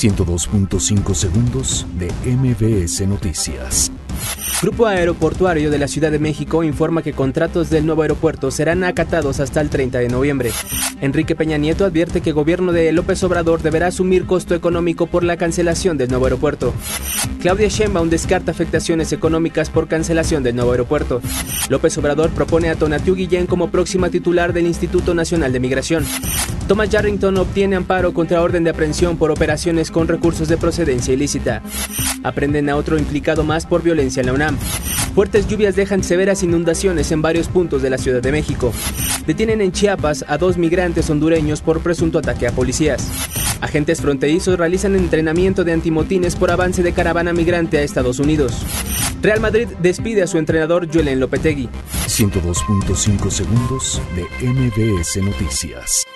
102.5 segundos de MBS Noticias. Grupo Aeroportuario de la Ciudad de México informa que contratos del nuevo aeropuerto serán acatados hasta el 30 de noviembre. Enrique Peña Nieto advierte que el gobierno de López Obrador deberá asumir costo económico por la cancelación del nuevo aeropuerto. Claudia Sheinbaum descarta afectaciones económicas por cancelación del nuevo aeropuerto. López Obrador propone a Tonatiu Guillén como próxima titular del Instituto Nacional de Migración. Thomas Yarrington obtiene amparo contra orden de aprehensión por operaciones con recursos de procedencia ilícita. Aprenden a otro implicado más por violencia en la UNAM. Fuertes lluvias dejan severas inundaciones en varios puntos de la Ciudad de México. Detienen en Chiapas a dos migrantes hondureños por presunto ataque a policías. Agentes fronterizos realizan entrenamiento de antimotines por avance de caravana migrante a Estados Unidos. Real Madrid despide a su entrenador Julen Lopetegui. 102.5 segundos de MBS Noticias.